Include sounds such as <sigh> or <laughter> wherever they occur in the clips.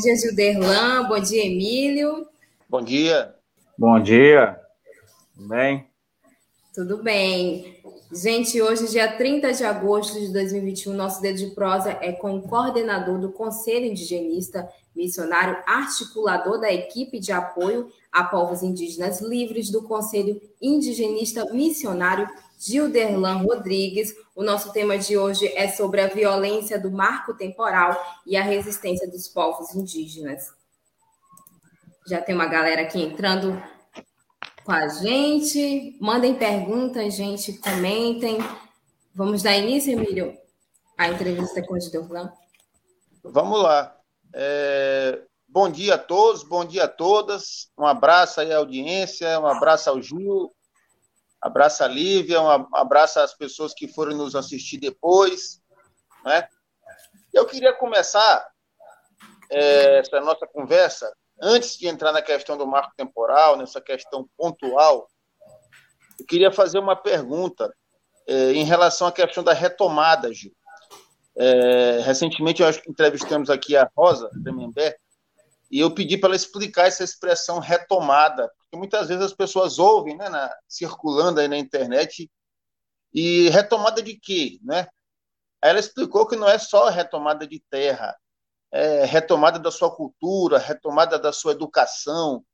Dia, Gilderlan. Bom dia, Emílio. Bom dia. Bom dia. Tudo bem? Tudo bem. Gente, hoje, dia 30 de agosto de 2021, nosso dedo de prosa é com o coordenador do Conselho Indigenista Missionário, articulador da equipe de apoio a povos indígenas livres do Conselho Indigenista Missionário Gilderlan Rodrigues. O nosso tema de hoje é sobre a violência do marco temporal e a resistência dos povos indígenas. Já tem uma galera aqui entrando com a gente. Mandem perguntas, gente, comentem. Vamos dar início, Emílio, à entrevista com o Gilderlan? Vamos lá. É... Bom dia a todos, bom dia a todas. Um abraço aí à audiência, um abraço ao Gil, Abraço a Lívia, um abraço às pessoas que foram nos assistir depois. Né? Eu queria começar é, essa nossa conversa, antes de entrar na questão do marco temporal, nessa questão pontual, eu queria fazer uma pergunta é, em relação à questão da retomada, Gil. É, recentemente, nós entrevistamos aqui a Rosa Tremembé, e eu pedi para ela explicar essa expressão retomada, que muitas vezes as pessoas ouvem, né, na, circulando aí na internet, e retomada de quê, né? Ela explicou que não é só retomada de terra, é retomada da sua cultura, retomada da sua educação.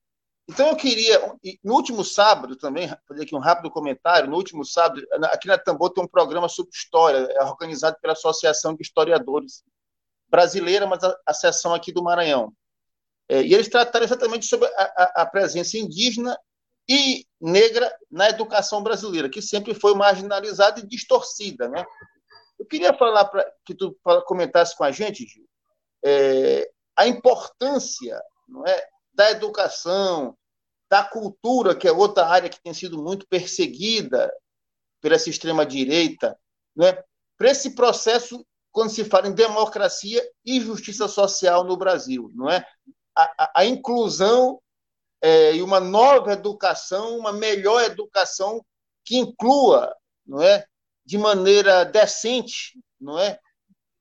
Então eu queria, no último sábado também, fazer aqui um rápido comentário, no último sábado, aqui na Tambor tem um programa sobre história, é organizado pela Associação de Historiadores Brasileira, mas a, a seção aqui do Maranhão. É, e eles trataram exatamente sobre a, a, a, presença indígena e negra na educação brasileira, que sempre foi marginalizada e distorcida. Né? Eu queria falar para que tu comentasse com a gente, Gil, é, a importância não é, da educação, da cultura, que é outra área que tem sido muito perseguida pela essa extrema-direita, né, para esse processo quando se fala em democracia e justiça social no Brasil, não é? A, a inclusão é, e uma nova educação, uma melhor educação que inclua, não é, de maneira decente, não é,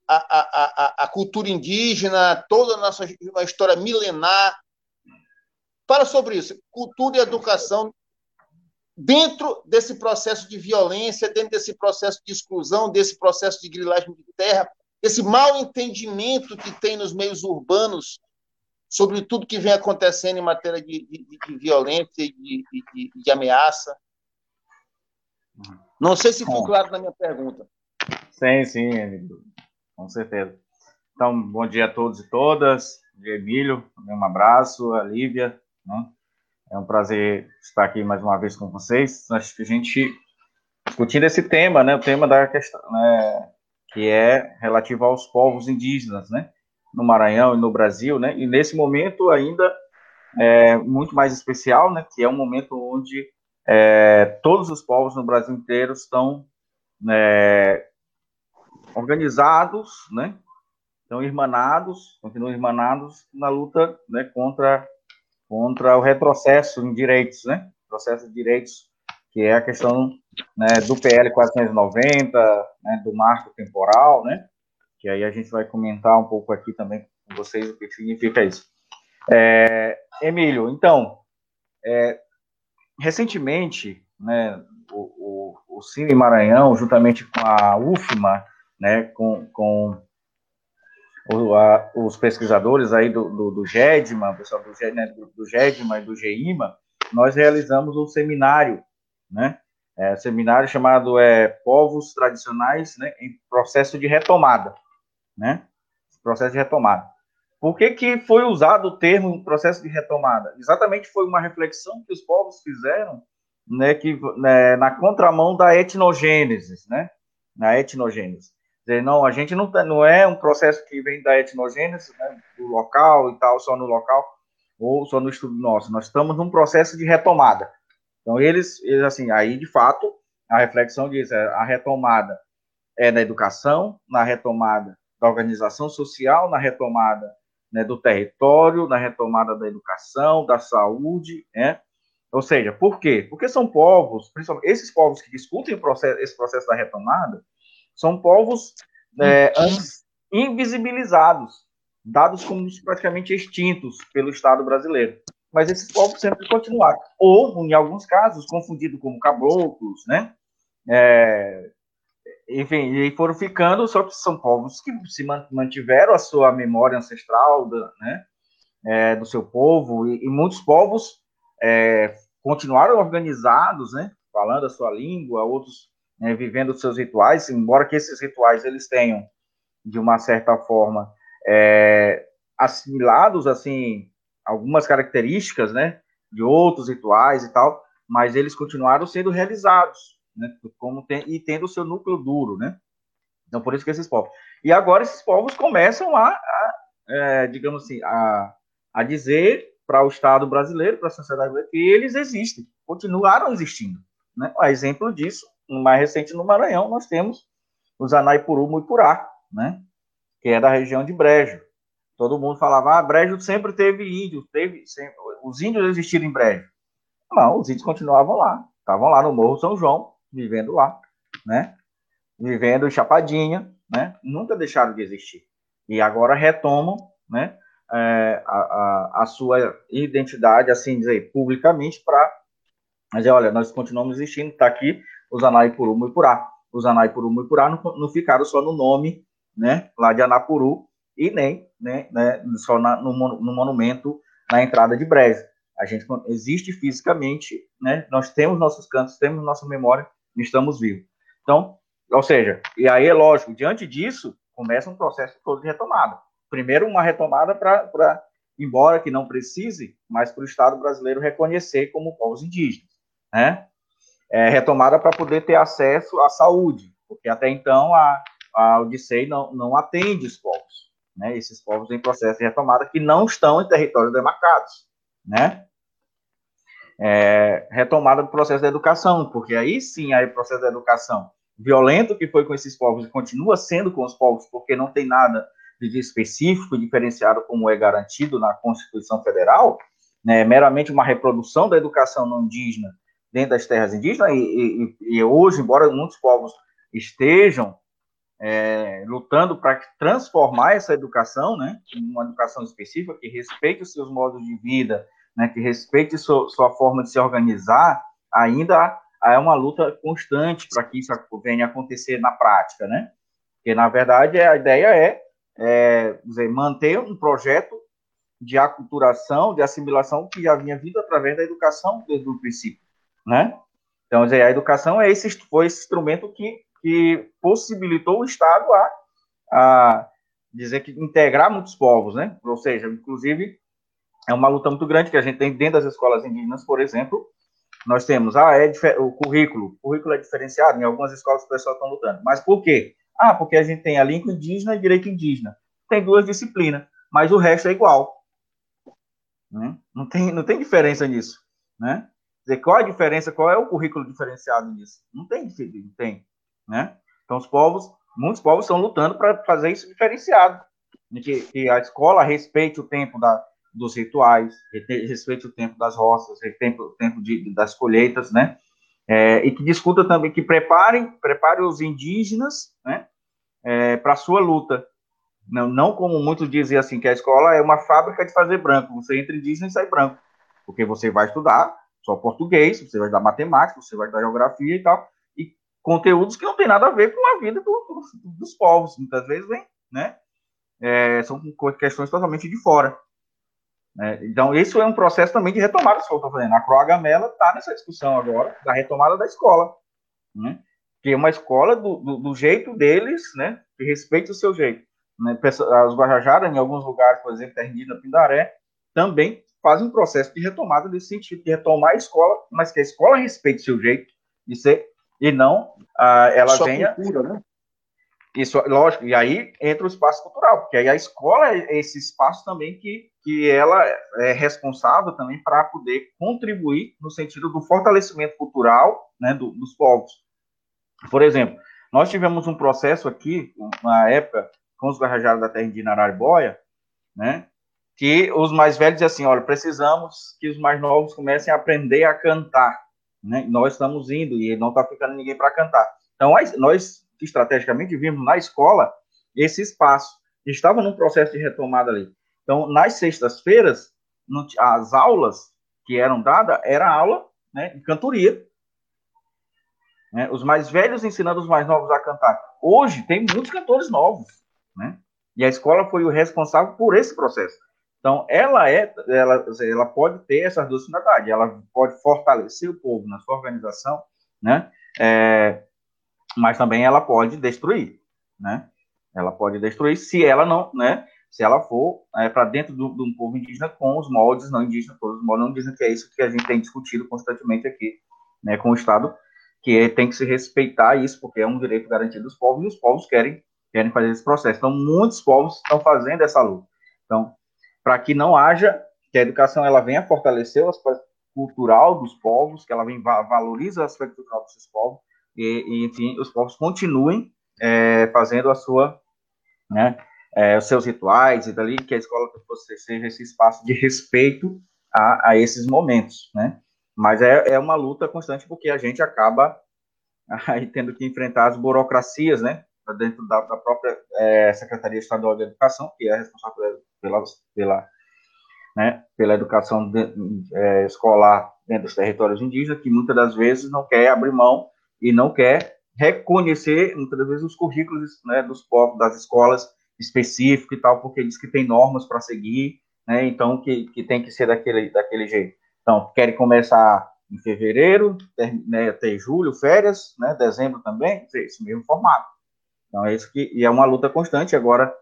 a, a, a, cultura indígena, toda a nossa história milenar. Fala sobre isso, cultura e educação dentro desse processo de violência, dentro desse processo de exclusão, desse processo de grilagem de terra, esse mal entendimento que tem nos meios urbanos sobre tudo que vem acontecendo em matéria de, de, de violência e de, de, ameaça. Não sei se ficou claro na minha pergunta. Sim, sim, com certeza. Então, bom dia a todos e todas. Dia, Emílio. Um abraço, a Lívia. Né? É um prazer estar aqui mais uma vez com vocês. Acho que a gente discutindo esse tema, né? O tema da questão, né? Que é relativo aos povos indígenas, né? No Maranhão e no Brasil, né? E nesse momento ainda é muito mais especial, né? Que é um momento onde é, todos os povos no Brasil inteiro estão é, organizados, né? Estão irmanados, continuam irmanados na luta, né? Contra contra o retrocesso em direitos, né? Processo de direitos que é a questão né, do PL 490, né, do marco temporal, né? Que aí a gente vai comentar um pouco aqui também com vocês o que significa isso. É, Emílio, então, é, recentemente, né, o, o, o Cine Maranhão, juntamente com a UFMA, né, com, com o, a, os pesquisadores aí do, do, do GEDMA, o pessoal do, né, do, do GEDMA e do GEIMA, nós realizamos um seminário, né, é, seminário chamado é, Povos Tradicionais né, em Processo de Retomada né? Processo de retomada. Por que, que foi usado o termo processo de retomada? Exatamente foi uma reflexão que os povos fizeram né, que, né, na contramão da etnogênese, né? Na etnogênese. Dizer, não, a gente não, tá, não é um processo que vem da etnogênese, né, do local e tal, só no local, ou só no estudo nosso. Nós estamos num processo de retomada. Então, eles, eles assim, aí, de fato, a reflexão diz, é, a retomada é na educação, na retomada da organização social, na retomada né, do território, na retomada da educação, da saúde, né? Ou seja, por quê? Porque são povos, principalmente esses povos que discutem processo, esse processo da retomada, são povos é, invisibilizados, dados como praticamente extintos pelo Estado brasileiro. Mas esses povos sempre continuaram. Ou, em alguns casos, confundidos como caboclos, né? É, enfim, e foram ficando, só que são povos que se mantiveram a sua memória ancestral, né? É, do seu povo, e, e muitos povos é, continuaram organizados, né? Falando a sua língua, outros né, vivendo os seus rituais, embora que esses rituais eles tenham, de uma certa forma, é, assimilados, assim, algumas características, né, de outros rituais e tal, mas eles continuaram sendo realizados, né, como tem, e tendo o seu núcleo duro, né, então por isso que esses povos. E agora esses povos começam a, a é, digamos assim, a, a dizer para o Estado brasileiro, para a sociedade brasileira, que eles existem, continuaram existindo. Né? A exemplo disso mais recente no Maranhão, nós temos os Anaipuru Muipurá, né? Que é da região de Brejo. Todo mundo falava, ah, Brejo sempre teve índios, teve, sempre, os índios existiram em Brejo. Não, os índios continuavam lá, estavam lá no Morro São João, vivendo lá, né? Vivendo Chapadinha, né? Nunca deixaram de existir. E agora retomam, né? É, a, a, a, sua identidade, assim dizer, publicamente, para dizer, olha, nós continuamos existindo, está aqui os Anaipuru Muipurá. Os Anaipuru Muipurá não, não ficaram só no nome, né, lá de Anapuru, e nem, né, né só na, no, no, monumento na entrada de Brejo. A gente existe fisicamente, né, nós temos nossos cantos, temos nossa memória, estamos vivos. Então, ou seja, e aí é lógico, diante disso, começa um processo todo de retomada. Primeiro, uma retomada para, embora que não precise, mas para o Estado brasileiro reconhecer como povos indígenas, né? é, retomada para poder ter acesso à saúde, porque até então a, a Odissei não, não atende os povos, né? Esses povos em processo de retomada que não estão em territórios demarcados, né? É, retomada do processo da educação, porque aí sim aí o processo da educação violento que foi com esses povos e continua sendo com os povos, porque não tem nada de específico, diferenciado como é garantido na Constituição Federal, né, meramente uma reprodução da educação não indígena dentro das terras indígenas, e, e, e hoje, embora muitos povos estejam é, lutando para transformar essa educação, né, em uma educação específica que respeite os seus modos de vida, né, que respeite sua, sua forma de se organizar, ainda há uma luta constante para que isso venha acontecer na prática, né? Porque na verdade a ideia é, é dizer, manter um projeto de aculturação, de assimilação que já vinha vindo através da educação desde o princípio né? Então, a educação é esse, foi esse instrumento que, que possibilitou o Estado a, a dizer que integrar muitos povos, né? Ou seja, inclusive, é uma luta muito grande que a gente tem dentro das escolas indígenas, por exemplo, nós temos, ah, é o currículo, o currículo é diferenciado, em algumas escolas o pessoal estão lutando. Mas por quê? Ah, porque a gente tem a língua indígena e direito indígena. Tem duas disciplinas, mas o resto é igual. Né? Não, tem, não tem diferença nisso, né? dizer, qual a diferença, qual é o currículo diferenciado nisso? Não tem, não tem, né? Então, os povos, muitos povos estão lutando para fazer isso diferenciado, que, que, a escola respeite o tempo da, dos rituais, respeite o tempo das roças, o tempo de, das colheitas, né? É, e que discuta também, que preparem, prepare os indígenas, né? É, para a sua luta. Não, não como muitos dizem assim, que a escola é uma fábrica de fazer branco. Você entra indígena e sai branco. Porque você vai estudar só português, você vai dar matemática, você vai dar geografia e tal, e conteúdos que não tem nada a ver com a vida do, do, dos povos, muitas vezes vem, né? É, são questões totalmente de fora. Né? Então, isso é um processo também de retomada, que eu estou fazendo. A Croagamela está nessa discussão agora, da retomada da escola, né? que é uma escola do, do, do, jeito deles, né? que respeita o seu jeito. Né? Os Guajajara, em alguns lugares, por exemplo, Termina, Pindaré, também faz um processo de retomada desse sentido, de retomar a escola, mas que a escola respeite seu jeito de ser e não uh, ela Sua venha. Cultura, né? Isso, lógico, e aí entra o espaço cultural, porque aí a escola é esse espaço também que, que ela é responsável também para poder contribuir no sentido do fortalecimento cultural né, do, dos povos. Por exemplo, nós tivemos um processo aqui, na época, com os Guarajara da Terra Indígena Araribóia, né, que os mais velhos dizem assim, olha, precisamos que os mais novos comecem a aprender a cantar. Né? Nós estamos indo e não está ficando ninguém para cantar. Então, nós estrategicamente vimos na escola esse espaço. Estava num processo de retomada ali. Então, nas sextas-feiras, as aulas que eram dadas era aula né, de cantoria. Né, os mais velhos ensinando os mais novos a cantar. Hoje tem muitos cantores novos, né? E a escola foi o responsável por esse processo. Então, ela é, ela, ela pode ter essas duas finalidades. Ela pode fortalecer o povo na sua organização, né? É, mas também ela pode destruir, né? Ela pode destruir se ela não, né? Se ela for é, para dentro de um povo indígena com os moldes não indígenas, todos os moldes não indígenas, que é isso que a gente tem discutido constantemente aqui, né? Com o Estado, que é, tem que se respeitar isso, porque é um direito garantido dos povos e os povos querem querem fazer esse processo. Então, muitos povos estão fazendo essa luta. Então, para que não haja que a educação ela venha fortalecer o aspecto cultural dos povos, que ela venha valoriza o aspecto cultural desses povos, e, e enfim, os povos continuem é, fazendo a sua, né, é, os seus rituais e dali que a escola seja esse espaço de respeito a, a esses momentos, né? Mas é, é uma luta constante porque a gente acaba <laughs> aí tendo que enfrentar as burocracias, né? Dentro da, da própria é, Secretaria Estadual de Educação, que é responsável pela, pela, né, pela educação de, é, escolar dentro dos territórios indígenas, que muitas das vezes não quer abrir mão e não quer reconhecer, muitas vezes, os currículos né, dos povos, das escolas específicos e tal, porque diz que tem normas para seguir, né, então que, que tem que ser daquele, daquele jeito. Então, querem começar em fevereiro, ter, né, até julho, férias, né, dezembro também, esse mesmo formato. Então, é isso que, e é uma luta constante, agora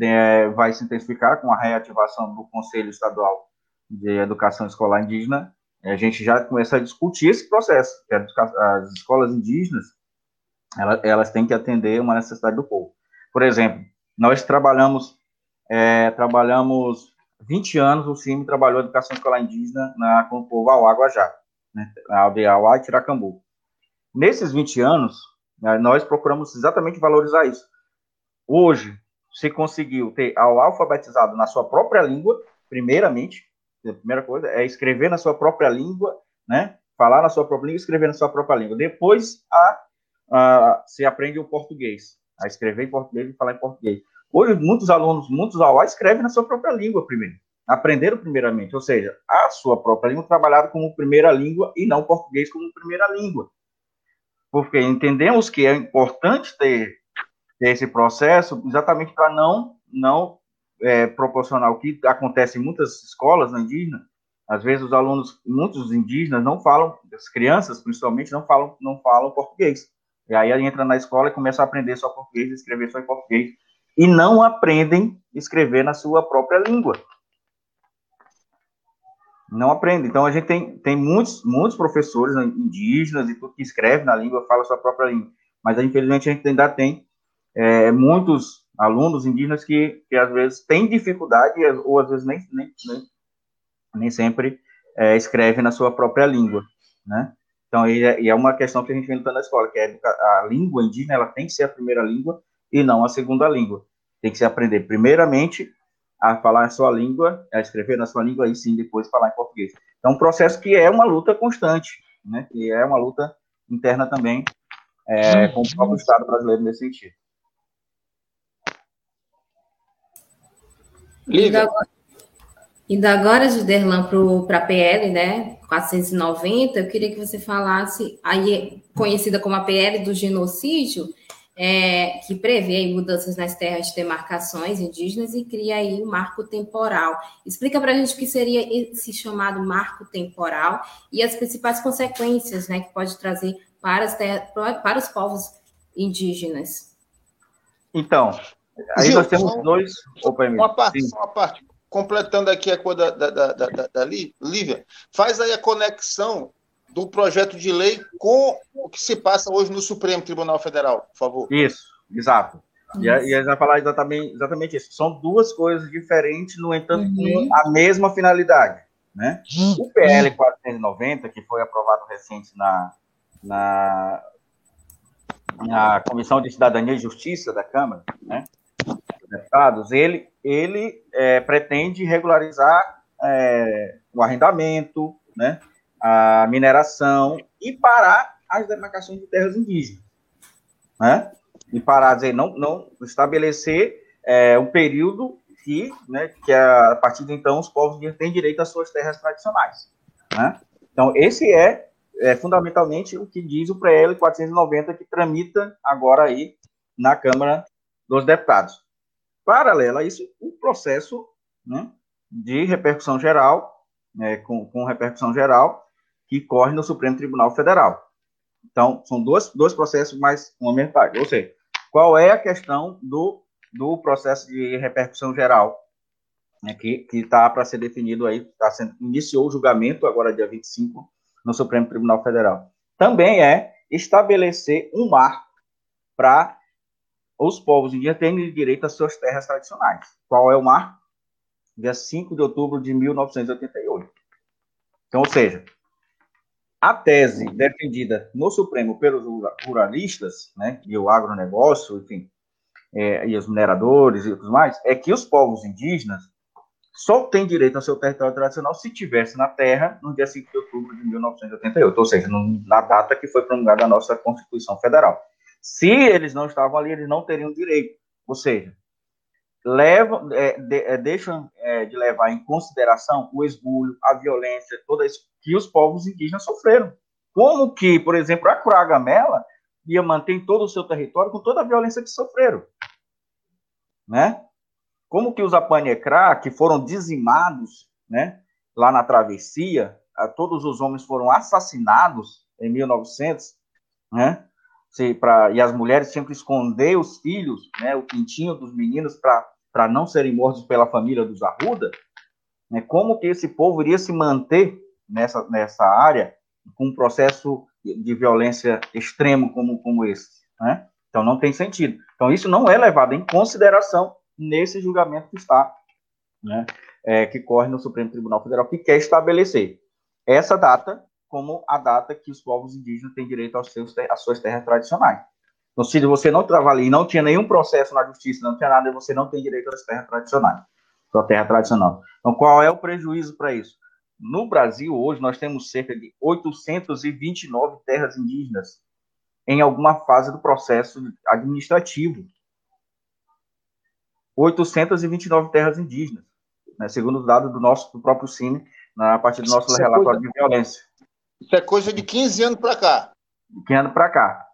é, vai se intensificar com a reativação do Conselho Estadual de Educação Escolar Indígena, a gente já começa a discutir esse processo, as escolas indígenas, elas, elas têm que atender uma necessidade do povo. Por exemplo, nós trabalhamos, é, trabalhamos 20 anos, o CIMI trabalhou educação escolar indígena na, com o povo Auá Guajá, né, na aldeia Auá e Tiracambu. Nesses 20 anos, né, nós procuramos exatamente valorizar isso. Hoje, se conseguiu ter ao alfabetizado na sua própria língua, primeiramente, a primeira coisa é escrever na sua própria língua, né? Falar na sua própria língua, escrever na sua própria língua. Depois a, a se aprende o português, a escrever em português e falar em português. Hoje muitos alunos, muitos aulas escrevem na sua própria língua primeiro. Aprenderam primeiramente, ou seja, a sua própria língua trabalhada como primeira língua e não português como primeira língua. Porque entendemos que é importante ter, ter esse processo exatamente para não não é, proporcionar o que acontece em muitas escolas na indígena, às vezes os alunos, muitos indígenas não falam, as crianças principalmente não falam, não falam português. E aí entra na escola e começa a aprender só português, escrever só em português e não aprendem escrever na sua própria língua. Não aprendem. Então a gente tem, tem muitos, muitos professores indígenas e tudo que escreve na língua, fala sua própria língua. Mas infelizmente a gente ainda tem é, muitos alunos indígenas que, que às vezes têm dificuldade, ou às vezes nem, nem, nem, nem sempre é, escreve na sua própria língua, né? Então, e é, e é, uma questão que a gente vem lutando na escola, que é a língua indígena, ela tem que ser a primeira língua e não a segunda língua. Tem que se aprender, primeiramente, a falar a sua língua, a escrever na sua língua, e sim, depois falar em português. Então, um processo que é uma luta constante, né? E é uma luta interna também é, com o próprio Estado brasileiro nesse sentido. Agora, indo agora Giderlan, para a PL, né, 490, eu queria que você falasse, aí conhecida como a PL do genocídio, é, que prevê aí mudanças nas terras de demarcações indígenas e cria aí um marco temporal. Explica para a gente o que seria esse chamado marco temporal e as principais consequências né, que pode trazer para, as terras, para os povos indígenas. Então, Aí Gil, nós temos dois. Opa, uma, parte, uma parte, completando aqui a coisa da, da, da, da, da Lívia, faz aí a conexão do projeto de lei com o que se passa hoje no Supremo Tribunal Federal, por favor. Isso, exato. E a, e a gente vai falar exatamente, exatamente isso. São duas coisas diferentes, no entanto, uhum. com a mesma finalidade. Né? O PL 490, que foi aprovado recente na, na, na Comissão de Cidadania e Justiça da Câmara, né? deputados, ele, ele é, pretende regularizar é, o arrendamento, né? a mineração e parar as demarcações de terras indígenas. Né? E parar, dizer, não, não estabelecer é, um período que, né, que a partir de então os povos têm direito às suas terras tradicionais. Né? Então, esse é, é, fundamentalmente o que diz o PL 490 que tramita agora aí na Câmara dos Deputados. Paralelo a isso, o processo né, de repercussão geral, né, com, com repercussão geral, que corre no Supremo Tribunal Federal. Então, são dois, dois processos mais fundamentais. Ou seja, qual é a questão do, do processo de repercussão geral, né, que está para ser definido aí, tá sendo, iniciou o julgamento agora, dia 25, no Supremo Tribunal Federal. Também é estabelecer um marco para os povos indígenas terem direito às suas terras tradicionais. Qual é o marco? Dia 5 de outubro de 1988. Então, ou seja, a tese defendida no Supremo pelos ruralistas, né, e o agronegócio, enfim, é, e os mineradores e tudo mais, é que os povos indígenas só têm direito ao seu território tradicional se tivesse na terra no dia 5 de outubro de 1988, ou seja, no, na data que foi promulgada a nossa Constituição Federal. Se eles não estavam ali, eles não teriam direito. Ou seja, levam, é, de, é, deixam é, de levar em consideração o esbulho, a violência, toda isso que os povos indígenas sofreram. Como que, por exemplo, a Curagamela ia manter todo o seu território com toda a violência que sofreram, né? Como que os Apanecrá, que foram dizimados, né, lá na travessia, todos os homens foram assassinados em 1900, né? Pra, e as mulheres tinham que esconder os filhos, né, o quintinho dos meninos para não serem mortos pela família dos Arruda, né, como que esse povo iria se manter nessa, nessa área com um processo de violência extremo como, como esse, né? Então não tem sentido. Então isso não é levado em consideração nesse julgamento que está, né, é, que corre no Supremo Tribunal Federal, que quer estabelecer essa data como a data que os povos indígenas têm direito aos seus, às suas terras tradicionais. Então, se você não estava ali, não tinha nenhum processo na justiça, não tinha nada, você não tem direito às terras tradicionais, sua terra tradicional. Então, qual é o prejuízo para isso? No Brasil, hoje, nós temos cerca de 829 terras indígenas em alguma fase do processo administrativo. 829 terras indígenas, né, segundo os dados do nosso do próprio Cine, na partir do nosso é relatório de violência. Isso é coisa de 15 anos para cá. 15 anos para cá.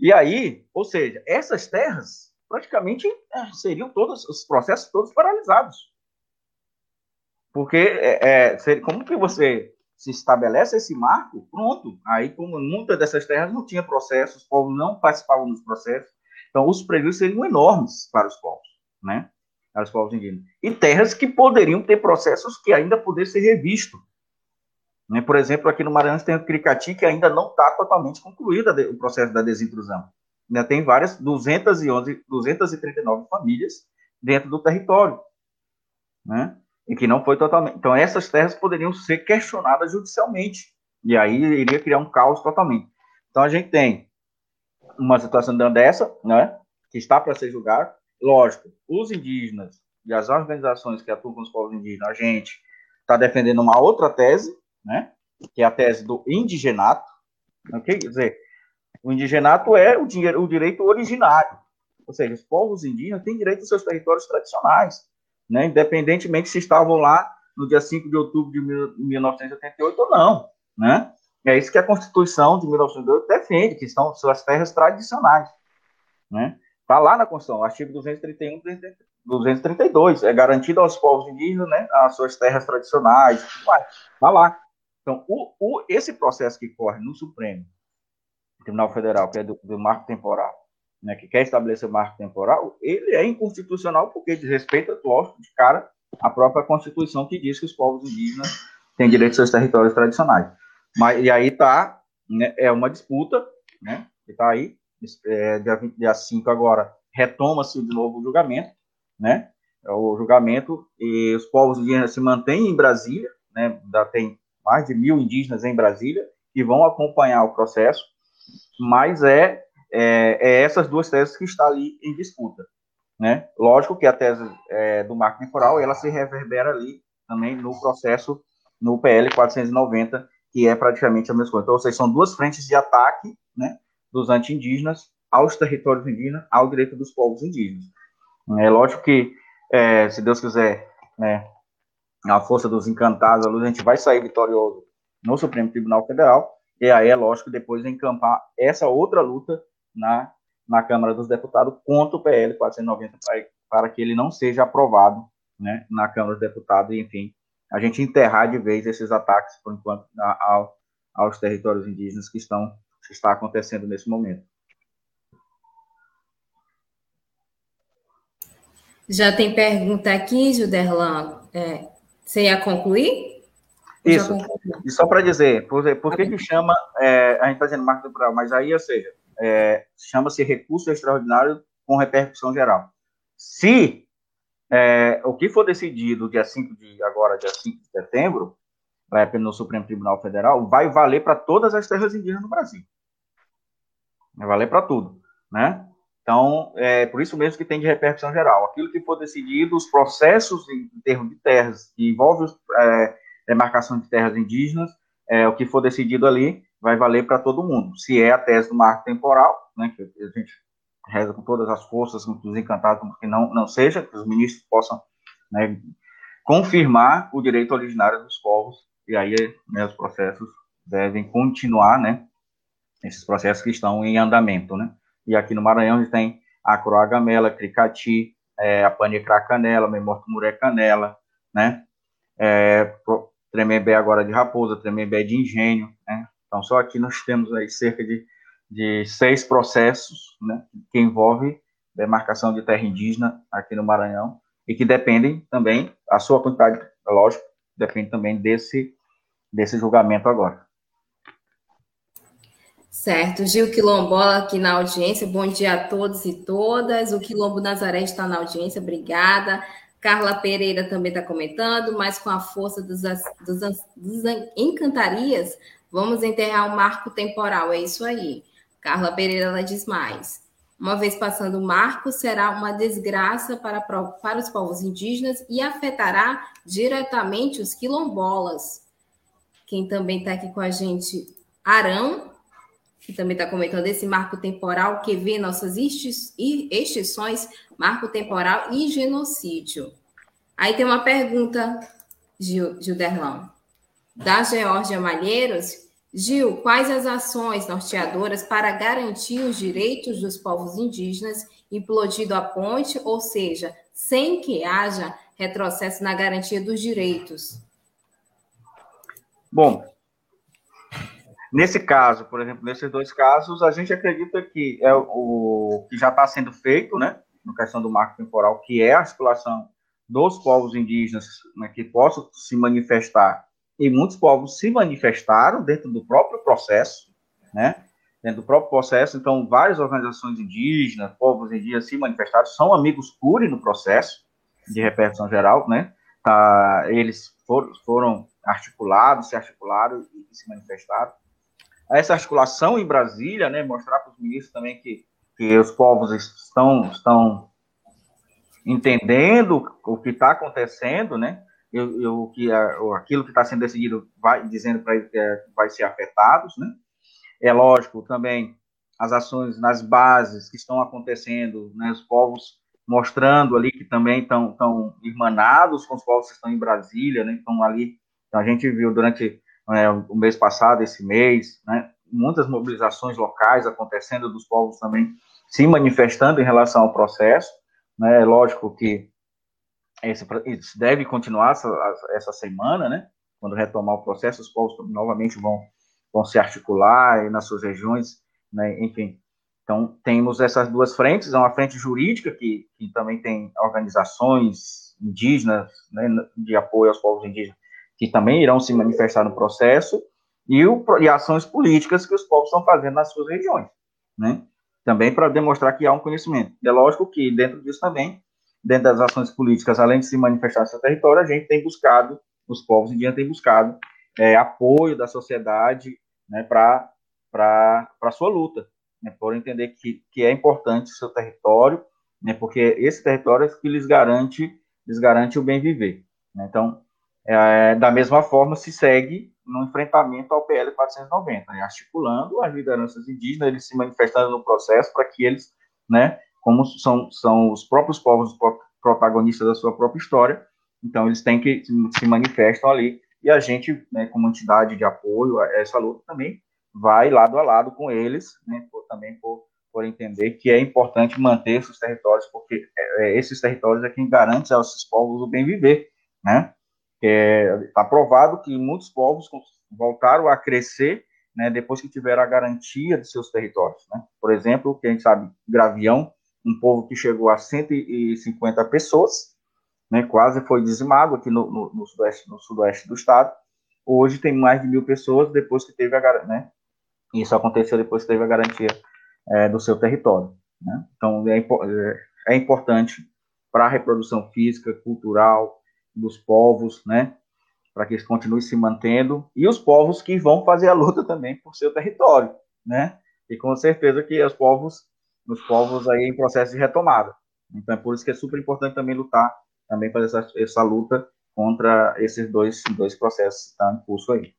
E aí, ou seja, essas terras praticamente é, seriam todos os processos todos paralisados. Porque é, é, como que você se estabelece esse marco, pronto. Aí, como muitas dessas terras não tinha processos, os povos não participavam dos processos, então os prejuízos seriam enormes para os povos, né? Para os povos indígenas. E terras que poderiam ter processos que ainda pudessem ser revistos. Né? Por exemplo, aqui no Maranhão tem o Cricati, que ainda não está totalmente concluído o processo da desintrusão. Ainda tem várias, 211, 239 famílias dentro do território, né? E que não foi totalmente. Então, essas terras poderiam ser questionadas judicialmente. E aí iria criar um caos totalmente. Então, a gente tem uma situação dessa, né? Que está para ser julgada. Lógico, os indígenas e as organizações que atuam com os povos indígenas, a gente está defendendo uma outra tese, né? que é a tese do indigenato. Okay? Quer dizer, o indigenato é o, dinheiro, o direito originário, ou seja, os povos indígenas têm direito aos seus territórios tradicionais, né? independentemente se estavam lá no dia 5 de outubro de 1988 ou não. Né? É isso que a Constituição de 1988 defende, que são suas terras tradicionais. Né? Está lá na Constituição, artigo 231, 232, é garantido aos povos indígenas né, as suas terras tradicionais, está lá. Então, o, o, esse processo que corre no Supremo Tribunal Federal, que é do, do marco temporal, né, que quer estabelecer o marco temporal, ele é inconstitucional porque desrespeita, lógico, de cara, a própria Constituição que diz que os povos indígenas têm direito aos seus territórios tradicionais. Mas, e aí está, né, é uma disputa, né, que está aí, é, dia, 20, dia 5 agora, retoma-se de novo o julgamento, né? O julgamento e os povos indígenas se mantêm em Brasília, né? Ainda tem mais de mil indígenas em Brasília que vão acompanhar o processo, mas é, é, é essas duas teses que está ali em disputa, né? Lógico que a tese é, do marco temporal ela se reverbera ali também no processo no PL 490 que é praticamente a mesma coisa. Então, ou seja, são duas frentes de ataque, né? Dos anti-indígenas aos territórios indígenas, ao direito dos povos indígenas. É lógico que, é, se Deus quiser, né, a força dos encantados, a luz, a gente vai sair vitorioso no Supremo Tribunal Federal, e aí é lógico depois encampar essa outra luta na, na Câmara dos Deputados contra o PL 490 para, para que ele não seja aprovado né, na Câmara dos Deputados, e enfim, a gente enterrar de vez esses ataques, por enquanto, a, aos territórios indígenas que estão que está acontecendo nesse momento. Já tem pergunta aqui, Juderlan. É, você ia concluir? Isso. E só para dizer, por, por que, que chama, é, a gente está dizendo marco temporal, mas aí, ou seja, é, chama-se recurso extraordinário com repercussão geral. Se é, o que for decidido dia 5 de agora, dia 5 de setembro, no Supremo Tribunal Federal, vai valer para todas as terras indígenas no Brasil. Vai valer para tudo, né? Então, é por isso mesmo que tem de repercussão geral. Aquilo que for decidido, os processos em, termos de terras, que envolvem é, demarcação de terras indígenas, é, o que for decidido ali vai valer para todo mundo. Se é a tese do marco temporal, né, que a gente reza com todas as forças, com os encantados, que não, não seja, que os ministros possam né, confirmar o direito originário dos povos, e aí né, os processos devem continuar, né, esses processos que estão em andamento, né. E aqui no Maranhão a gente tem a Croagamela, Cricati, é, a Memorto Muré Canela, né? É, Tremembé agora de Raposa, Tremembé de Engenho, né? Então, só aqui nós temos aí cerca de, de seis processos, né? Que envolvem demarcação de terra indígena aqui no Maranhão e que dependem também, a sua quantidade, lógico, depende também desse, desse julgamento agora. Certo, Gil Quilombola aqui na audiência, bom dia a todos e todas. O Quilombo Nazaré está na audiência, obrigada. Carla Pereira também está comentando, mas com a força dos, dos, dos encantarias, vamos enterrar o marco temporal, é isso aí. Carla Pereira ela diz mais. Uma vez passando o marco, será uma desgraça para, para os povos indígenas e afetará diretamente os quilombolas. Quem também está aqui com a gente, Arão, que também está comentando esse marco temporal que vê nossas extinções, marco temporal e genocídio. Aí tem uma pergunta, Gil, Gilderlão, da Georgia Malheiros. Gil, quais as ações norteadoras para garantir os direitos dos povos indígenas implodido a ponte, ou seja, sem que haja retrocesso na garantia dos direitos? Bom, Nesse caso, por exemplo, nesses dois casos, a gente acredita que é o, que já está sendo feito, né, na questão do marco temporal, que é a articulação dos povos indígenas né, que possam se manifestar, e muitos povos se manifestaram dentro do próprio processo, né, dentro do próprio processo, então várias organizações indígenas, povos indígenas se manifestaram, são amigos curi no processo de repercussão geral, né, tá, eles foram, foram articulados, se articularam e se manifestaram, essa articulação em Brasília, né, mostrar para os ministros também que, que os povos estão, estão entendendo o que está acontecendo, né, e, e o que aquilo que está sendo decidido vai dizendo para eles que é, vai ser afetados, né. É lógico também as ações nas bases que estão acontecendo, né, os povos mostrando ali que também estão, irmanados com os povos que estão em Brasília, né, estão ali, então a gente viu durante é, o mês passado, esse mês, né, muitas mobilizações locais acontecendo, dos povos também se manifestando em relação ao processo. Né, é lógico que esse, deve continuar essa, essa semana, né, quando retomar o processo, os povos novamente vão, vão se articular nas suas regiões, né, enfim. Então, temos essas duas frentes, é uma frente jurídica, que, que também tem organizações indígenas, né, de apoio aos povos indígenas, que também irão se manifestar no processo, e, o, e ações políticas que os povos estão fazendo nas suas regiões, né? também para demonstrar que há um conhecimento. É lógico que dentro disso também, dentro das ações políticas, além de se manifestar no seu território, a gente tem buscado, os povos indígenas têm buscado é, apoio da sociedade né, para a sua luta, né, por entender que, que é importante o seu território, né, porque esse território é que lhes garante, lhes garante o bem viver. Né, então, é, da mesma forma, se segue no enfrentamento ao PL 490, né, articulando as lideranças indígenas, eles se manifestando no processo para que eles, né, como são, são os próprios povos protagonistas da sua própria história, então eles têm que se manifestam ali e a gente, né, como entidade de apoio a essa luta também vai lado a lado com eles, né, por, também por, por entender que é importante manter esses territórios, porque é, é esses territórios é quem garante aos povos o bem viver, né? Está é, tá provado que muitos povos voltaram a crescer né, depois que tiveram a garantia de seus territórios. Né? Por exemplo, que a gente sabe, Gravião, um povo que chegou a 150 pessoas, né, quase foi dizimado aqui no, no, no, sudoeste, no sudoeste do estado. Hoje tem mais de mil pessoas depois que teve a né, isso aconteceu depois que teve a garantia é, do seu território. Né? Então é, é, é importante para a reprodução física, cultural, dos povos, né? Para que eles continuem se mantendo e os povos que vão fazer a luta também por seu território, né? E com certeza que os povos, os povos aí em processo de retomada. Então é por isso que é super importante também lutar, também fazer essa, essa luta contra esses dois, dois processos que estão em curso aí.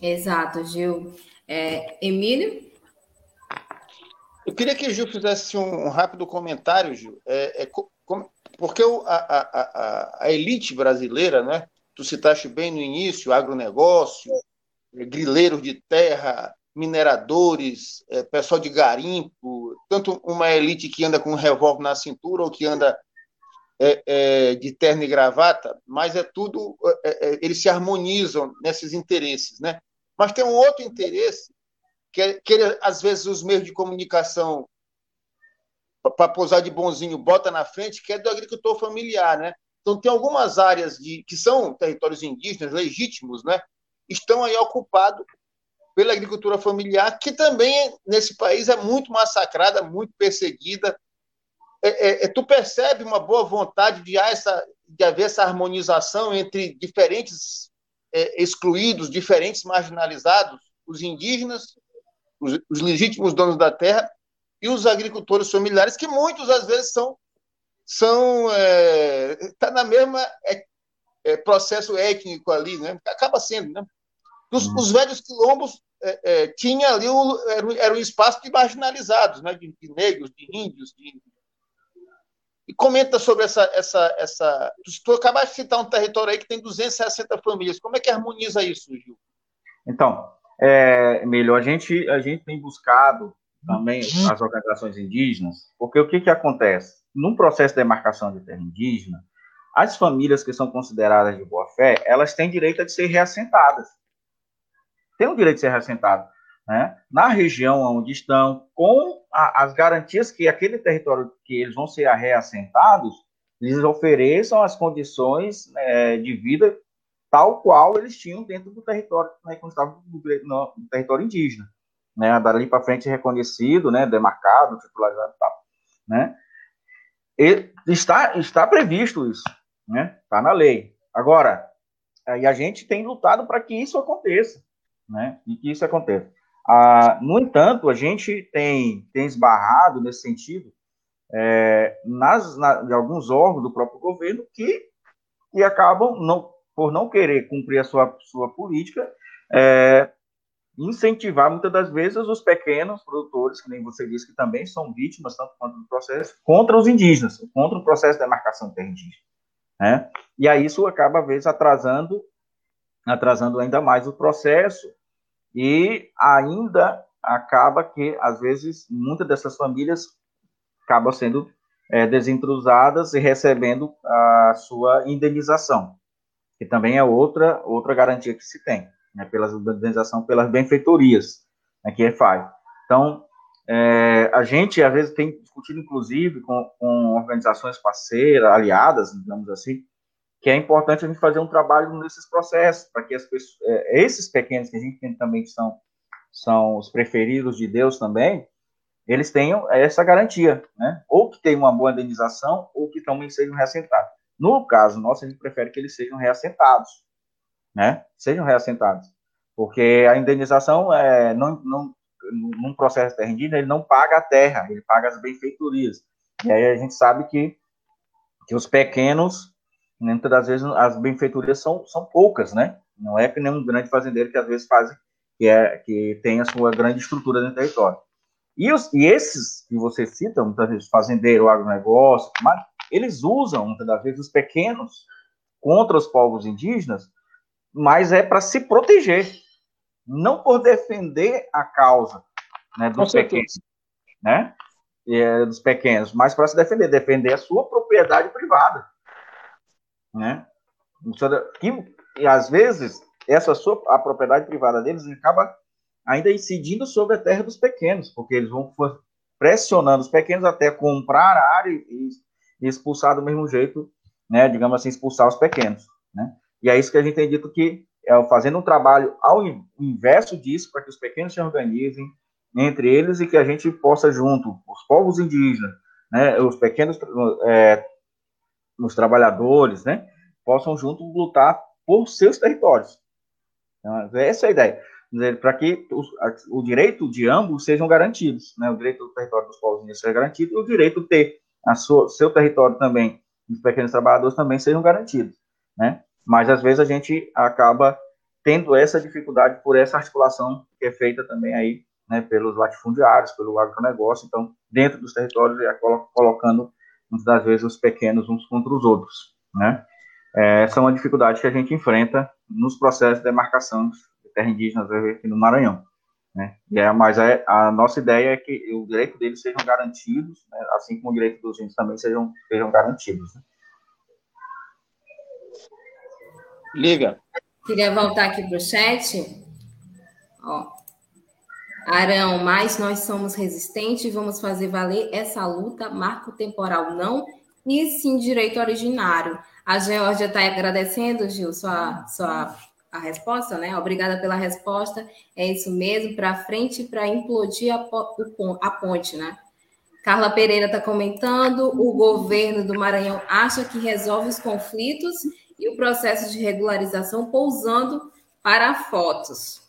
Exato, Gil. É, Emílio? Eu queria que o Gil fizesse um, rápido comentário, Gil. É, é, como, porque o, a, a, a, a, elite brasileira, né? Tu citaste bem no início, agronegócio, é, grileiros de terra, mineradores, é, pessoal de garimpo, tanto uma elite que anda com um revólver na cintura ou que anda é, é, de terno e gravata, mas é tudo, é, é, eles se harmonizam nesses interesses, né? Mas tem um outro interesse que, que às vezes os meios de comunicação para posar de bonzinho, bota na frente, que é do agricultor familiar, né? Então tem algumas áreas de que são territórios indígenas legítimos, né? Estão aí ocupados pela agricultura familiar, que também nesse país é muito massacrada, muito perseguida. É, é, é tu percebe uma boa vontade de, essa, de haver essa harmonização entre diferentes é, excluídos, diferentes marginalizados, os indígenas, os, os legítimos donos da terra e os agricultores familiares, que muitos às vezes são são é, tá na mesma é, é, processo étnico ali, né? Acaba sendo, né? Os, uhum. os velhos quilombos é, é, tinha ali o, era, era um espaço de marginalizados, né? De, de negros, de índios, de... E comenta sobre essa essa essa. Tu acabaste de citar um território aí que tem 260 famílias. Como é que harmoniza isso, Gil? Então, é, melhor a gente a gente tem buscado também uhum. as organizações indígenas, porque o que, que acontece? Num processo de demarcação de terra indígena, as famílias que são consideradas de boa-fé, elas têm direito de ser reassentadas. Tem o direito de ser reassentado. Né? Na região onde estão, com a, as garantias que aquele território que eles vão ser reassentados, lhes ofereçam as condições é, de vida tal qual eles tinham dentro do território, né, quando estavam no, no território indígena né, dali para frente reconhecido, né, demarcado, titularizado e tal, né, e está, está previsto isso, né, está na lei. Agora, e a gente tem lutado para que isso aconteça, né, e que isso aconteça. Ah, no entanto, a gente tem, tem esbarrado nesse sentido é, nas, na, de alguns órgãos do próprio governo que, que acabam, não, por não querer cumprir a sua, sua política, é, incentivar muitas das vezes os pequenos produtores, que nem você disse, que também são vítimas, tanto quanto do processo, contra os indígenas, contra o processo de demarcação de terra indígena. Né? E aí isso acaba, às vezes, atrasando, atrasando ainda mais o processo e ainda acaba que, às vezes, muitas dessas famílias acabam sendo é, desintrusadas e recebendo a sua indenização, que também é outra, outra garantia que se tem né, pelas organização, pelas benfeitorias né, que faz. Então, é, a gente às vezes tem discutido, inclusive, com, com organizações parceiras, aliadas, digamos assim, que é importante a gente fazer um trabalho nesses processos, para que as pessoas, é, esses pequenos que a gente tem também que são, são os preferidos de Deus também, eles tenham essa garantia, né? Ou que tenham uma boa indenização, ou que também sejam reassentados. No caso nosso, a gente prefere que eles sejam reassentados, né? Sejam reassentados. Porque a indenização, é, não, não, num processo de terra indígena, ele não paga a terra, ele paga as benfeitorias. E aí a gente sabe que, que os pequenos, muitas das vezes, as benfeitorias são, são poucas, né? Não é que nem um grande fazendeiro que às vezes faz, que, é, que tem a sua grande estrutura no território. E, os, e esses que você cita, muitas vezes, fazendeiro, agronegócio, mas eles usam, muitas das vezes, os pequenos contra os povos indígenas, mas é para se proteger, não por defender a causa né, dos pequenos, né? É, dos pequenos, mas para se defender, defender a sua propriedade privada, né? Que, e às vezes essa sua a propriedade privada deles acaba ainda incidindo sobre a terra dos pequenos, porque eles vão pressionando os pequenos até comprar a área e, e expulsar do mesmo jeito, né, digamos assim, expulsar os pequenos, né? E é isso que a gente tem dito que é fazendo um trabalho ao inverso disso, para que os pequenos se organizem entre eles e que a gente possa junto, os povos indígenas, né, os pequenos é, os trabalhadores, né, possam junto lutar por seus territórios. Então, essa é a ideia para que o, o, direito de ambos sejam garantidos, né? O direito do território dos povos indígenas seja garantido e o direito de ter a sua, seu território também, dos pequenos trabalhadores também sejam garantidos, né? Mas às vezes a gente acaba tendo essa dificuldade por essa articulação que é feita também aí, né, pelos latifundiários, pelo agronegócio, então, dentro dos territórios, é colocando muitas das vezes os pequenos uns contra os outros, né? É, essa é uma dificuldade que a gente enfrenta nos processos de demarcação terra indígenas aqui no Maranhão. Né? E é, mas é, a nossa ideia é que o direito deles sejam garantidos, né? assim como o direito dos índios também sejam, sejam garantidos. Né? Liga. Queria voltar aqui para o chat. Ó. Arão, mas nós somos resistentes, vamos fazer valer essa luta, marco temporal não, e sim direito originário. A Georgia está agradecendo, Gil, sua, sua a resposta, né? Obrigada pela resposta. É isso mesmo, para frente para implodir a, a ponte, né? Carla Pereira está comentando: o governo do Maranhão acha que resolve os conflitos e o processo de regularização pousando para fotos.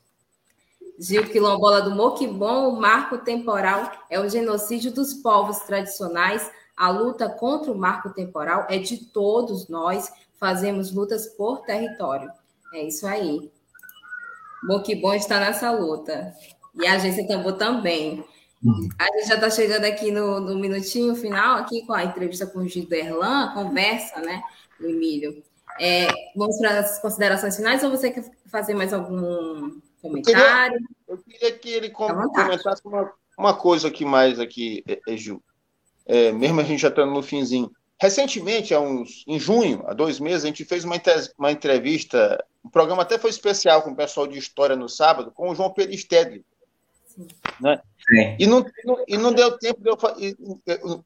Gil Quilombola do Moquibom, o marco temporal é o genocídio dos povos tradicionais. A luta contra o marco temporal é de todos nós, fazemos lutas por território. É isso aí. Bom que bom está nessa luta. E a agência Tambor também. A gente já está chegando aqui no, no, minutinho final, aqui com a entrevista com o Gildo Erlan, conversa, né, Emílio. É, vamos para as considerações finais ou você quer fazer mais algum comentário? Eu queria, eu queria que ele comentasse uma, uma coisa aqui mais aqui, Gil. É, mesmo a gente já estando no finzinho. Recentemente, há uns, em junho, há dois meses, a gente fez uma, uma entrevista, o um programa até foi especial com o pessoal de História no sábado, com o João Pedro Stedley. Né? E, não, e não deu tempo de eu,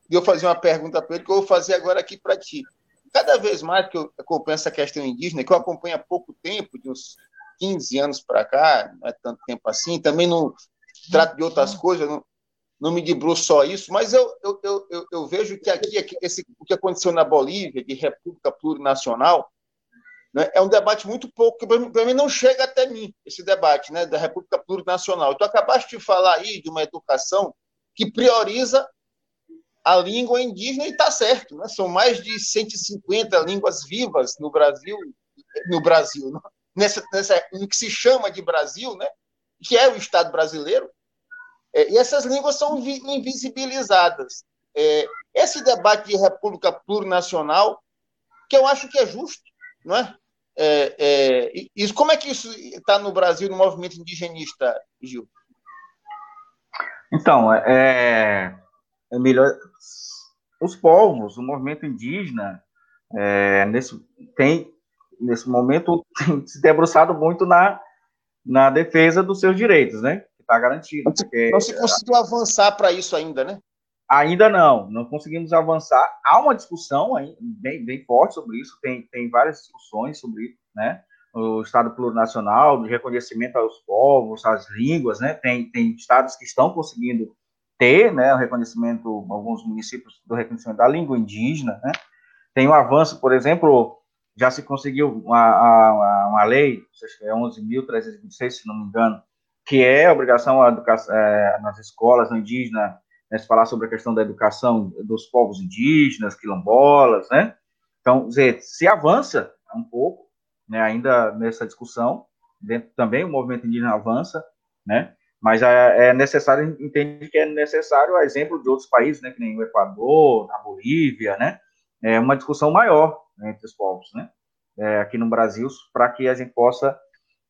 de eu fazer uma pergunta para ele, que eu vou fazer agora aqui para ti. Cada vez mais que eu, que eu penso a questão indígena, que eu acompanho há pouco tempo, de uns 15 anos para cá, não é tanto tempo assim, também não trato de outras coisas, não, não me debruço só isso, mas eu, eu, eu, eu, vejo que aqui, aqui esse, o que aconteceu na Bolívia, de República Plurinacional, né, é um debate muito pouco, que para mim não chega até mim, esse debate né, da República Plurinacional. Tu acabaste de falar aí de uma educação que prioriza a língua indígena e está certo, né? são mais de 150 línguas vivas no Brasil, no Brasil, né? nessa, nessa, no que se chama de Brasil, né? que é o Estado brasileiro, é, e essas línguas são invisibilizadas. É, esse debate de república plurinacional, que eu acho que é justo, não é? é, é e, como é que isso está no Brasil, no movimento indigenista, Gil? Então, é, é melhor. Os povos, o movimento indígena, é, nesse, tem, nesse momento, <laughs> tem se debruçado muito na, na defesa dos seus direitos, né? está garantido. Não, porque, não se conseguiu avançar para isso ainda, né? Ainda não, não conseguimos avançar. Há uma discussão bem, bem forte sobre isso, tem, tem várias discussões sobre isso, né? o Estado plurinacional, de reconhecimento aos povos, às línguas, né? Tem, tem estados que estão conseguindo ter, né, o reconhecimento, alguns municípios do reconhecimento da língua indígena, né? Tem um avanço, por exemplo, já se conseguiu uma, uma, uma lei, é 11.326, se não me engano, que é a obrigação a educação, é, nas escolas indígenas, né, se falar sobre a questão da educação dos povos indígenas, quilombolas, né? Então, dizer, se avança um pouco, né, ainda nessa discussão, dentro também o movimento indígena avança, né? Mas é, é necessário, entende que é necessário, a exemplo de outros países, né, que nem o Equador, a Bolívia, né? É uma discussão maior né, entre os povos, né? É, aqui no Brasil, para que a gente possa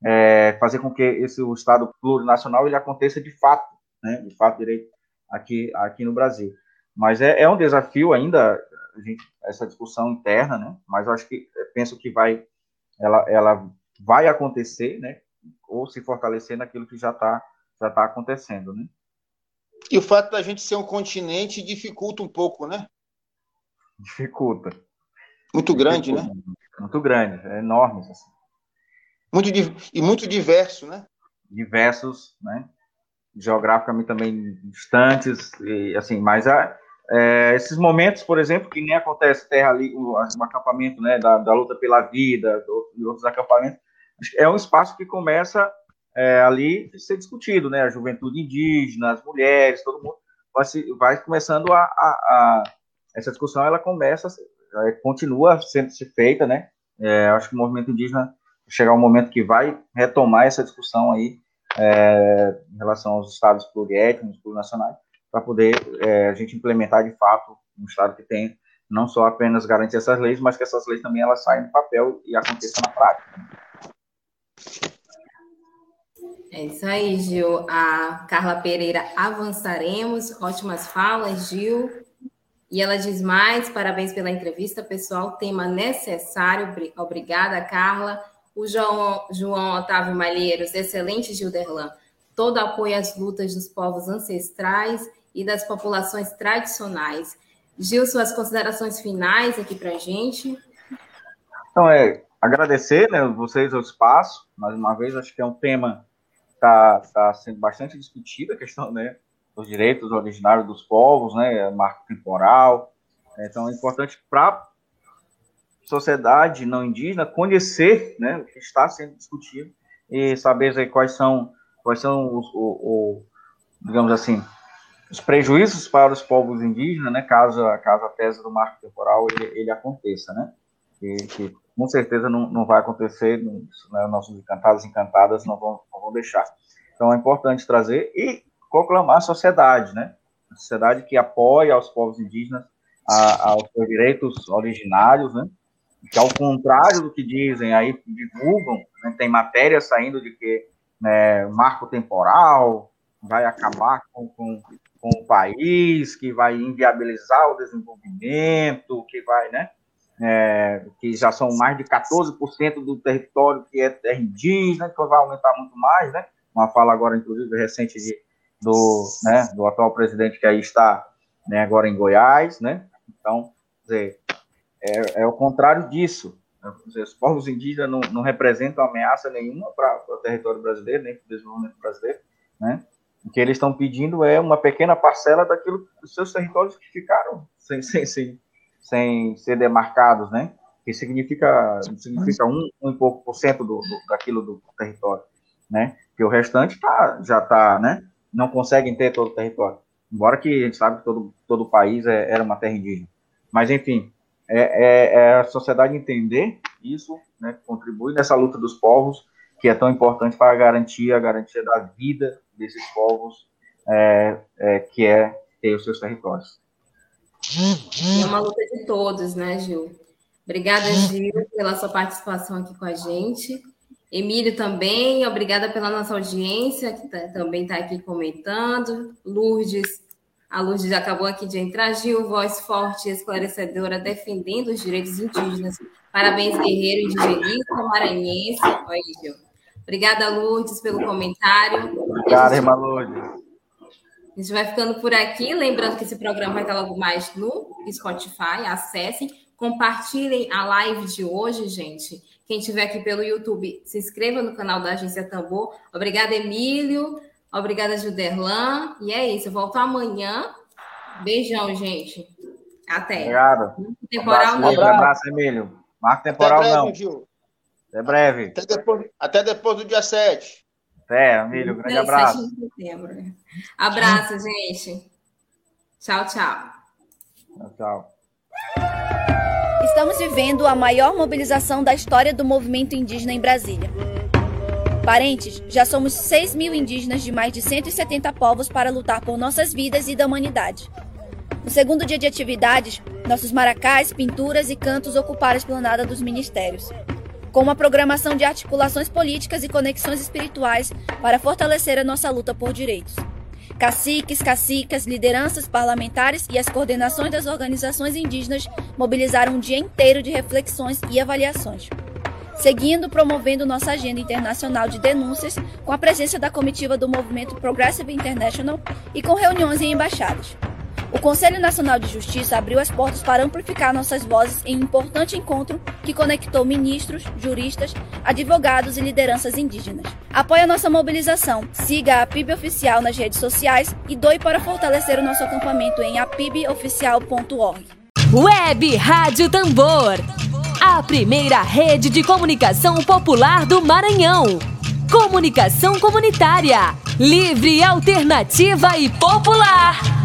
é, fazer com que esse o Estado plurinacional ele aconteça de fato, né? De fato direito aqui, aqui no Brasil. Mas é, é um desafio ainda, gente, essa discussão interna, né? Mas eu acho que, penso que vai, ela, ela vai acontecer, né? Ou se fortalecer naquilo que já está já tá acontecendo, né? E o fato da gente ser um continente dificulta um pouco, né? Dificulta. Muito grande, né? Muito grande, é enorme. Assim. Muito, e muito diverso, né? Diversos, né? geograficamente também distantes, e, assim, mas a, é, esses momentos, por exemplo, que nem acontece terra ali, o, o acampamento, né, da, da, luta pela vida, e outros acampamentos, é um espaço que começa é, ali ser discutido, né, a juventude indígena, as mulheres, todo mundo vai, se, vai começando a, a, a, essa discussão, ela começa, continua sendo se feita, né, é, acho que o movimento indígena chegar um momento que vai retomar essa discussão aí, é, em relação aos estados pluriétnicos, plurinacionais, para poder é, a gente implementar de fato um estado que tem não só apenas garantir essas leis, mas que essas leis também elas saem do papel e aconteçam na prática. É isso aí, Gil. A Carla Pereira, avançaremos. Ótimas falas, Gil. E ela diz mais: parabéns pela entrevista, pessoal. Tema necessário. Obrigada, Carla. O João, João Otávio Malheiros, excelente Gilderlan. Todo apoio às lutas dos povos ancestrais e das populações tradicionais. Gil, suas considerações finais aqui para a gente. Então, é agradecer né, vocês o espaço, mais uma vez, acho que é um tema está tá sendo bastante discutido, a questão né, dos direitos originários dos povos, né, marco temporal. Então, é importante para sociedade não indígena conhecer né, o que está sendo discutido e saber quais são, quais são os, o, o, digamos assim, os prejuízos para os povos indígenas, né, caso, caso a tese do marco temporal ele, ele aconteça, né, que com certeza não, não vai acontecer, né, nossos encantados encantadas não vão, não vão deixar. Então é importante trazer e proclamar a sociedade, né, a sociedade que apoia os povos indígenas a, aos seus direitos originários, né, que ao contrário do que dizem aí, divulgam, né, tem matéria saindo de que né, marco temporal vai acabar com, com, com, o país, que vai inviabilizar o desenvolvimento, que vai, né, é, que já são mais de 14% do território que é terra indígena, que vai aumentar muito mais, né, uma fala agora, inclusive, recente de, do, né, do atual presidente que aí está né, agora em Goiás, né, então, dizer, é, é o contrário disso. Né? Os povos indígenas não, não representam ameaça nenhuma para o território brasileiro, nem para o desenvolvimento brasileiro. Né? O que eles estão pedindo é uma pequena parcela daquilo dos seus territórios que ficaram sem, <laughs> sem, sem, sem ser demarcados, né? que significa, significa um, um pouco por cento do, do, daquilo do território, né? Que o restante tá, já está, né? Não conseguem ter todo o território. Embora que a gente sabe que todo, todo o país é, era uma terra indígena. Mas, enfim, é, é, é a sociedade entender isso, né, contribui nessa luta dos povos, que é tão importante para garantir a garantia da vida desses povos, é, é, que é ter os seus territórios. É uma luta de todos, né, Gil? Obrigada, Gil, pela sua participação aqui com a gente. Emílio também, obrigada pela nossa audiência, que tá, também está aqui comentando. Lourdes, a Lourdes acabou aqui de entrar. Gil, voz forte e esclarecedora, defendendo os direitos indígenas. Parabéns, guerreiro indigenista maranhense. Oi, Gil. Obrigada, Lourdes, pelo comentário. Obrigada, irmã Lourdes. A gente vai ficando por aqui. Lembrando que esse programa vai estar logo mais no Spotify. Acessem. Compartilhem a live de hoje, gente. Quem estiver aqui pelo YouTube, se inscreva no canal da Agência Tambor. Obrigada, Emílio. Obrigada, Juderlan. E é isso. Eu volto amanhã. Beijão, gente. Até. Obrigado. Temporal um abraço, não. abraço, Emílio. Marco temporal Até breve, não. Gil. Até breve. Até depois, até depois do dia 7. Até, Emílio. Grande abraço. 7 de setembro. Abraço, gente. Tchau, tchau. Tchau, tchau. Estamos vivendo a maior mobilização da história do movimento indígena em Brasília. Parentes, já somos 6 mil indígenas de mais de 170 povos para lutar por nossas vidas e da humanidade. No segundo dia de atividades, nossos maracás, pinturas e cantos ocuparam a esplanada dos ministérios, com uma programação de articulações políticas e conexões espirituais para fortalecer a nossa luta por direitos. Caciques, cacicas, lideranças parlamentares e as coordenações das organizações indígenas mobilizaram um dia inteiro de reflexões e avaliações. Seguindo promovendo nossa agenda internacional de denúncias com a presença da comitiva do movimento Progressive International e com reuniões em embaixadas. O Conselho Nacional de Justiça abriu as portas para amplificar nossas vozes em um importante encontro que conectou ministros, juristas, advogados e lideranças indígenas. Apoie a nossa mobilização, siga a PIB Oficial nas redes sociais e doe para fortalecer o nosso acampamento em apiboficial.org. Web Rádio Tambor. A primeira rede de comunicação popular do Maranhão. Comunicação comunitária. Livre, alternativa e popular.